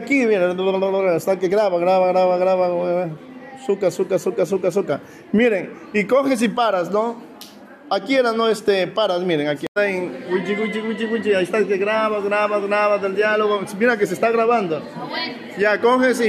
Aquí, miren, está que graba, graba, graba, graba. Suca, suca, suca, suca, suca. Miren, y coges y paras, ¿no? Aquí era, no, este, paras, miren, aquí está en wichi, wichi, wichi, wichi, ahí está que graba, graba, graba del diálogo. Mira que se está grabando. Ah, ya, coges y